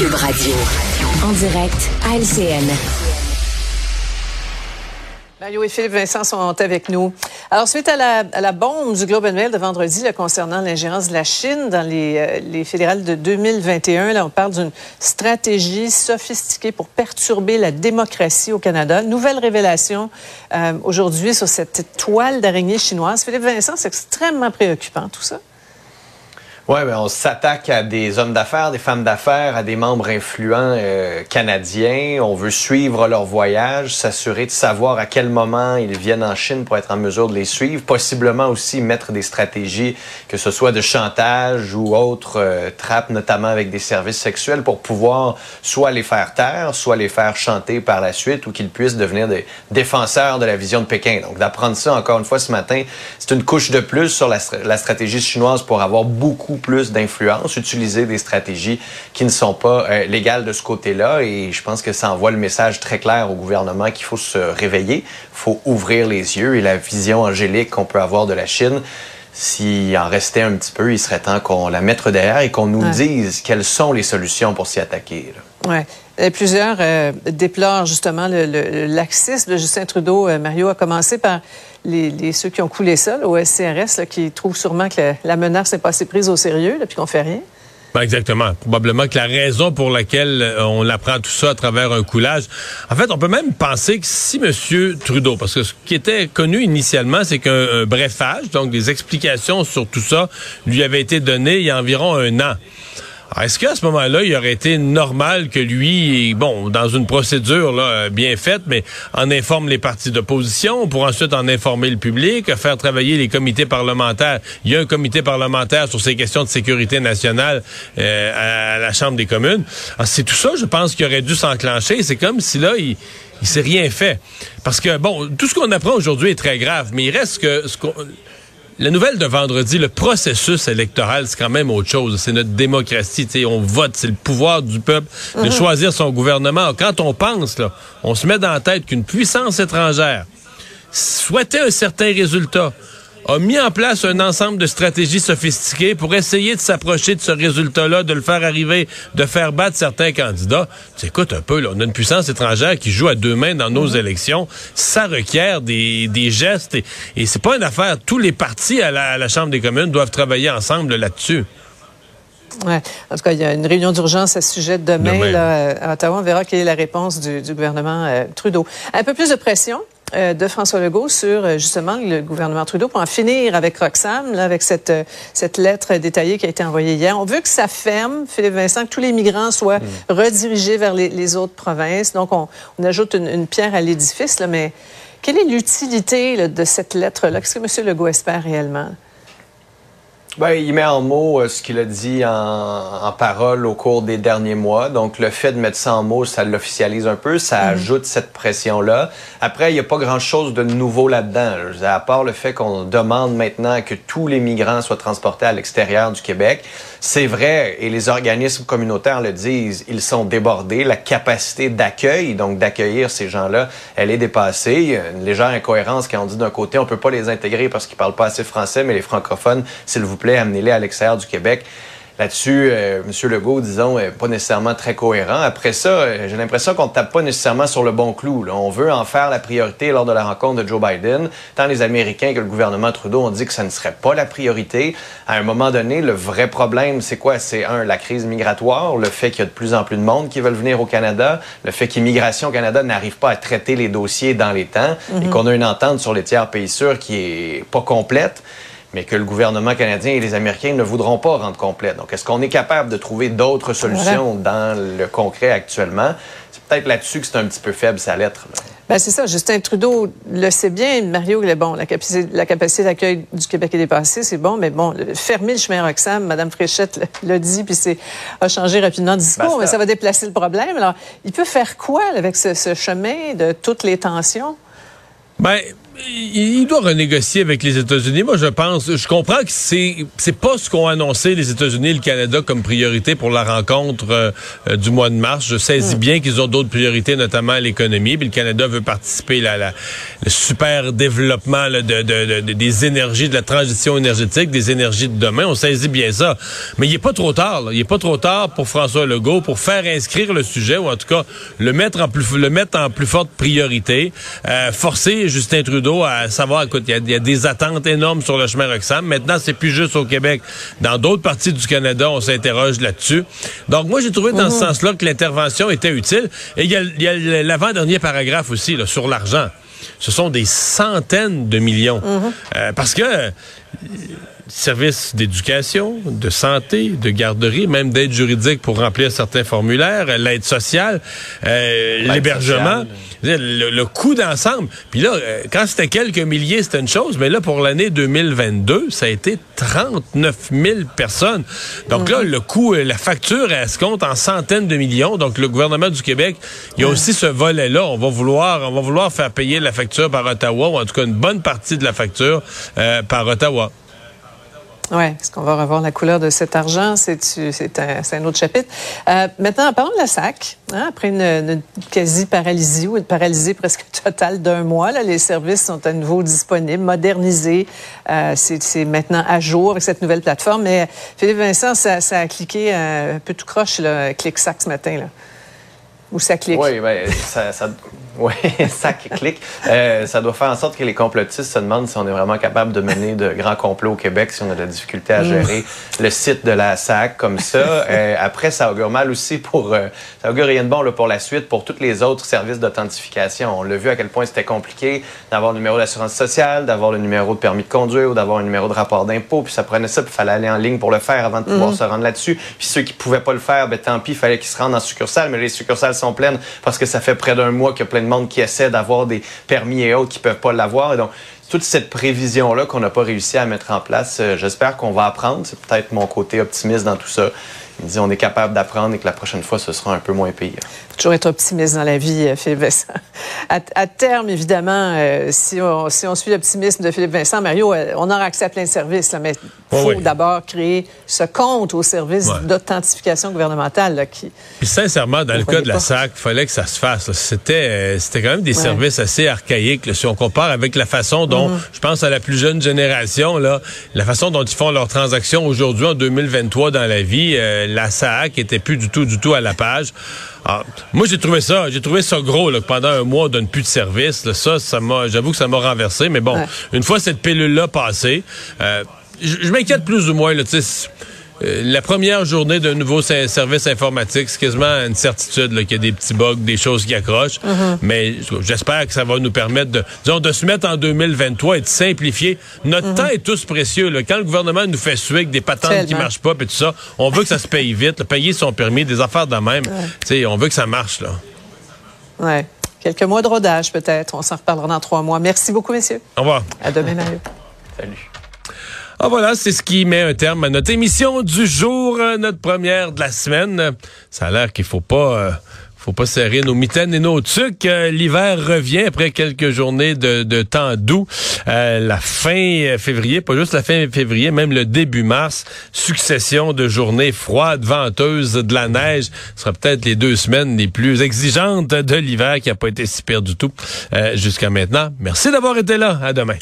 Cube Radio. En direct à LCN. Mario et Philippe Vincent sont avec nous. Alors, suite à la, bombe du Globe and Mail de vendredi concernant l'ingérence de la Chine dans les, euh, les fédérales de 2021, là, on parle d'une stratégie sophistiquée pour perturber la démocratie au Canada. Nouvelle révélation euh, aujourd'hui sur cette toile d'araignée chinoise. Philippe Vincent, c'est extrêmement préoccupant tout ça. Oui, ben on s'attaque à des hommes d'affaires, des femmes d'affaires, à des membres influents euh, canadiens. On veut suivre leur voyage, s'assurer de savoir à quel moment ils viennent en Chine pour être en mesure de les suivre. Possiblement aussi mettre des stratégies, que ce soit de chantage ou autres euh, trappes, notamment avec des services sexuels, pour pouvoir soit les faire taire, soit les faire chanter par la suite ou qu'ils puissent devenir des défenseurs de la vision de Pékin. Donc d'apprendre ça encore une fois ce matin, c'est une couche de plus sur la, la stratégie chinoise pour avoir beaucoup plus d'influence, utiliser des stratégies qui ne sont pas euh, légales de ce côté-là. Et je pense que ça envoie le message très clair au gouvernement qu'il faut se réveiller, il faut ouvrir les yeux et la vision angélique qu'on peut avoir de la Chine. S'il en restait un petit peu, il serait temps qu'on la mette derrière et qu'on nous dise quelles sont les solutions pour s'y attaquer. Oui. Plusieurs euh, déplorent justement le, laxisme de Justin Trudeau. Euh, Mario a commencé par les, ceux qui ont coulé ça, au SCRS, qui trouvent sûrement que la, menace n'est pas assez prise au sérieux, puis qu'on fait rien. Ben exactement. Probablement que la raison pour laquelle euh, on apprend tout ça à travers un coulage. En fait, on peut même penser que si M. Trudeau, parce que ce qui était connu initialement, c'est qu'un brefage, donc des explications sur tout ça, lui avait été donné il y a environ un an. Est-ce qu'à ce, moment-là, il aurait été normal que lui, bon, dans une procédure là, bien faite, mais en informe les partis d'opposition pour ensuite en informer le public, faire travailler les comités parlementaires? Il y a un comité parlementaire sur ces questions de sécurité nationale euh, à, la Chambre des communes. C'est tout ça, je pense, qui aurait dû s'enclencher. C'est comme si là, il il s'est rien fait. Parce que, bon, tout ce qu'on apprend aujourd'hui est très grave, mais il reste que ce qu'on la nouvelle de vendredi, le processus électoral, c'est quand même autre chose. C'est notre démocratie. on vote, c'est le pouvoir du peuple de mhm. choisir son gouvernement. Quand on pense, là, on se met dans la tête qu'une puissance étrangère souhaitait un certain résultat, a mis en place un ensemble de stratégies sophistiquées pour essayer de s'approcher de ce résultat-là, de le faire arriver, de faire battre certains candidats. Tu écoute un peu, là, on a une puissance étrangère qui joue à deux mains dans nos mhm. élections. Ça requiert des, des gestes et, et c'est pas une affaire. Tous les partis à la, Chambre des communes doivent travailler ensemble là-dessus. Ouais. En tout cas, il y a une réunion d'urgence à ce sujet demain, Là, à Ottawa. On verra quelle est la réponse du, gouvernement euh, Trudeau. Un peu plus de pression de François Legault sur euh, justement le gouvernement Trudeau pour en finir avec Roxham, là, avec cette, euh, cette lettre détaillée qui a été envoyée hier. On veut que ça ferme, Philippe Vincent, que tous les migrants soient mm. redirigés vers les, autres provinces. Donc, on, ajoute une, pierre à l'édifice, mais quelle est l'utilité de cette lettre-là? Qu'est-ce que M. Legault espère réellement? Ben, il met en mots euh, ce qu'il a dit en, en, parole au cours des derniers mois. Donc, le fait de mettre ça en mots, ça l'officialise un peu, ça mhm. ajoute cette pression-là. Après, il n'y a pas grand-chose de nouveau là-dedans. À part le fait qu'on demande maintenant que tous les migrants soient transportés à l'extérieur du Québec. C'est vrai, et les organismes communautaires le disent, ils sont débordés. La capacité d'accueil, donc d'accueillir ces gens-là, elle est dépassée. Il y a une légère incohérence quand on dit d'un côté, on peut pas les intégrer parce qu'ils parlent pas assez français, mais les francophones, s'il vous plaît, amenez-les à l'extérieur du Québec. Là-dessus, euh, M. Legault, disons, est pas nécessairement très cohérent. Après ça, euh, j'ai l'impression qu'on ne tape pas nécessairement sur le bon clou. On veut en faire la priorité lors de la rencontre de Joe Biden. Tant les Américains que le gouvernement Trudeau ont dit que ça ne serait pas la priorité. À un moment donné, le vrai problème, c'est quoi? C'est un, la crise migratoire, le fait qu'il y a de plus en plus de monde qui veulent venir au Canada, le fait qu'Immigration au Canada n'arrive pas à traiter les dossiers dans les temps et mhm. qu'on a une entente sur les tiers pays sûrs qui est pas complète mais que le gouvernement canadien et les Américains ne voudront pas rendre complet. Donc, est-ce qu'on est capable de trouver d'autres solutions dans le concret actuellement? C'est peut-être là-dessus que c'est un petit peu faible, sa lettre. Ben c'est ça. Justin Trudeau le sait bien. Mario, est bon, la capacité, la capacité d'accueil du Québec est dépassée, c'est bon, mais bon, fermer le chemin Roxham, Mme Fréchette l'a dit, puis c'est a changé rapidement de discours, mais ça va déplacer le problème. Alors, il peut faire quoi avec ce, ce chemin de toutes les tensions? Ben, il doit renégocier avec les États-Unis. Moi, je pense, je comprends que c'est c'est pas ce qu'ont annoncé les États-Unis et le Canada comme priorité pour la rencontre euh, du mois de mars. Je saisis hmm. bien qu'ils ont d'autres priorités, notamment l'économie. Puis le Canada veut participer à la, le super développement de, de, des énergies, de la transition énergétique, des énergies de demain. On saisit bien ça. Mais il est pas trop tard. Là. Il est pas trop tard pour François Legault pour faire inscrire le sujet ou en tout cas le mettre en plus le mettre en plus forte priorité, euh, forcer Justin Trudeau à savoir, écoute, il y, a des attentes énormes sur le chemin Roxham. Maintenant, c'est plus juste au Québec. Dans d'autres parties du Canada, on s'interroge là-dessus. Donc, moi, j'ai trouvé dans ce mhm. sens-là que l'intervention était utile. Et il y a, l'avant-dernier paragraphe aussi, là, sur l'argent. Ce sont des centaines de millions. Mhm. Euh, parce que services d'éducation, de santé, de garderie, même d'aide juridique pour remplir certains formulaires, l'aide sociale, euh, l'hébergement, le, coût d'ensemble. Puis là, euh, quand c'était quelques milliers, c'était une chose, mais là, pour l'année 2022, ça a été 39 000 personnes. Donc là, le coût, euh, la facture, elle se compte en centaines de millions. Donc le gouvernement du Québec, il y a aussi ce volet-là. On va vouloir, on va vouloir faire payer la facture par Ottawa, ou en tout cas une bonne partie de la facture par Ottawa. Oui, est-ce qu'on va revoir la couleur de cet argent? C'est un, autre chapitre. Euh, maintenant, parlons de la SAC. Hein, après une, quasi-paralysie ou une paralysie presque totale d'un mois, là, les services sont à nouveau disponibles, modernisés. Euh, c'est maintenant à jour avec cette nouvelle plateforme. Mais Philippe Vincent, ça, a cliqué un peu tout croche, là, clic-sac ce matin. Là. Ou ça clique? Oui, ben, ça, ça, oui, ça clique. Euh, ça doit faire en sorte que les complotistes se demandent si on est vraiment capable de mener de grands complots au Québec, si on a de la difficulté à gérer le site de la SAC comme ça. Euh, après, ça augure mal aussi pour... Euh, ça augure rien de bon là, pour la suite, pour tous les autres services d'authentification. On l'a vu à quel point c'était compliqué d'avoir le numéro d'assurance sociale, d'avoir le numéro de permis de conduire ou d'avoir un numéro de rapport d'impôt. Puis ça prenait ça, puis il fallait aller en ligne pour le faire avant de pouvoir mm. se rendre là-dessus. Puis ceux qui pouvaient pas le faire, ben tant pis, il fallait qu'ils se rendent en succursale. Mais les succursales sont pleines parce que ça fait près d'un mois qu'il y a plein monde qui essaie d'avoir des permis et autres qui peuvent pas l'avoir. Et donc, toute cette prévision-là qu'on n'a pas réussi à mettre en place, euh, j'espère qu'on va apprendre. C'est peut-être mon côté optimiste dans tout ça. Il dit on est capable d'apprendre et que la prochaine fois, ce sera un peu moins pire. Toujours être optimiste dans la vie, euh, Philippe Vincent. À, terme, évidemment, euh, si, on, si on suit l'optimisme de Philippe Vincent, Mario, on aura accès à plein de services, là, mais il faut d'abord créer ce compte au service d'authentification gouvernementale. qui, Puis sincèrement, dans le cas de la SAC, il fallait que ça se fasse. C'était euh, c'était quand même des services assez archaïques. si on compare avec la façon dont, mm-hmm. je pense à la plus jeune génération, là, la façon dont ils font leurs transactions aujourd'hui en 2023 dans la vie, euh, la SAC était plus du tout, du tout à la page. Ah, moi, j'ai trouvé ça, j'ai trouvé ça gros là, pendant un mois, on donne plus de service. ça, ça m'a, j'avoue que ça m'a renversé. Mais bon, une fois cette pilule-là passée, euh, je, m'inquiète plus ou moins. Là, euh, la première journée d'un nouveau service informatique, c'est quasiment une certitude qu'il y a des petits bugs, des choses qui accrochent. Mm-hmm. Mais j'espère que ça va nous permettre de, disons, de se mettre en 2023 et de simplifier. Notre mm-hmm. temps est tous précieux. Là. Quand le gouvernement nous fait suer avec des patentes qui marchent pas et tout ça, on veut que ça se paye vite. payer son permis, des affaires de même. On veut que ça marche. Là. Ouais. Quelques mois de rodage, peut-être. On s'en reparlera dans trois mois. Merci beaucoup, messieurs. Au revoir. À demain, Mario. Salut. Ah voilà, c'est ce qui met un terme à notre émission du jour, euh, notre première de la semaine. Ça a l'air qu'il faut pas euh, faut pas serrer nos mitaines et nos tucs. Euh, l'hiver revient après quelques journées de, temps doux. la fin février, pas juste la fin février, même le début mars, succession de journées froides, venteuses, de la neige. Ce sera peut-être les deux semaines les plus exigeantes de l'hiver qui a pas été si pire du tout jusqu'à maintenant. Merci d'avoir été là. À demain.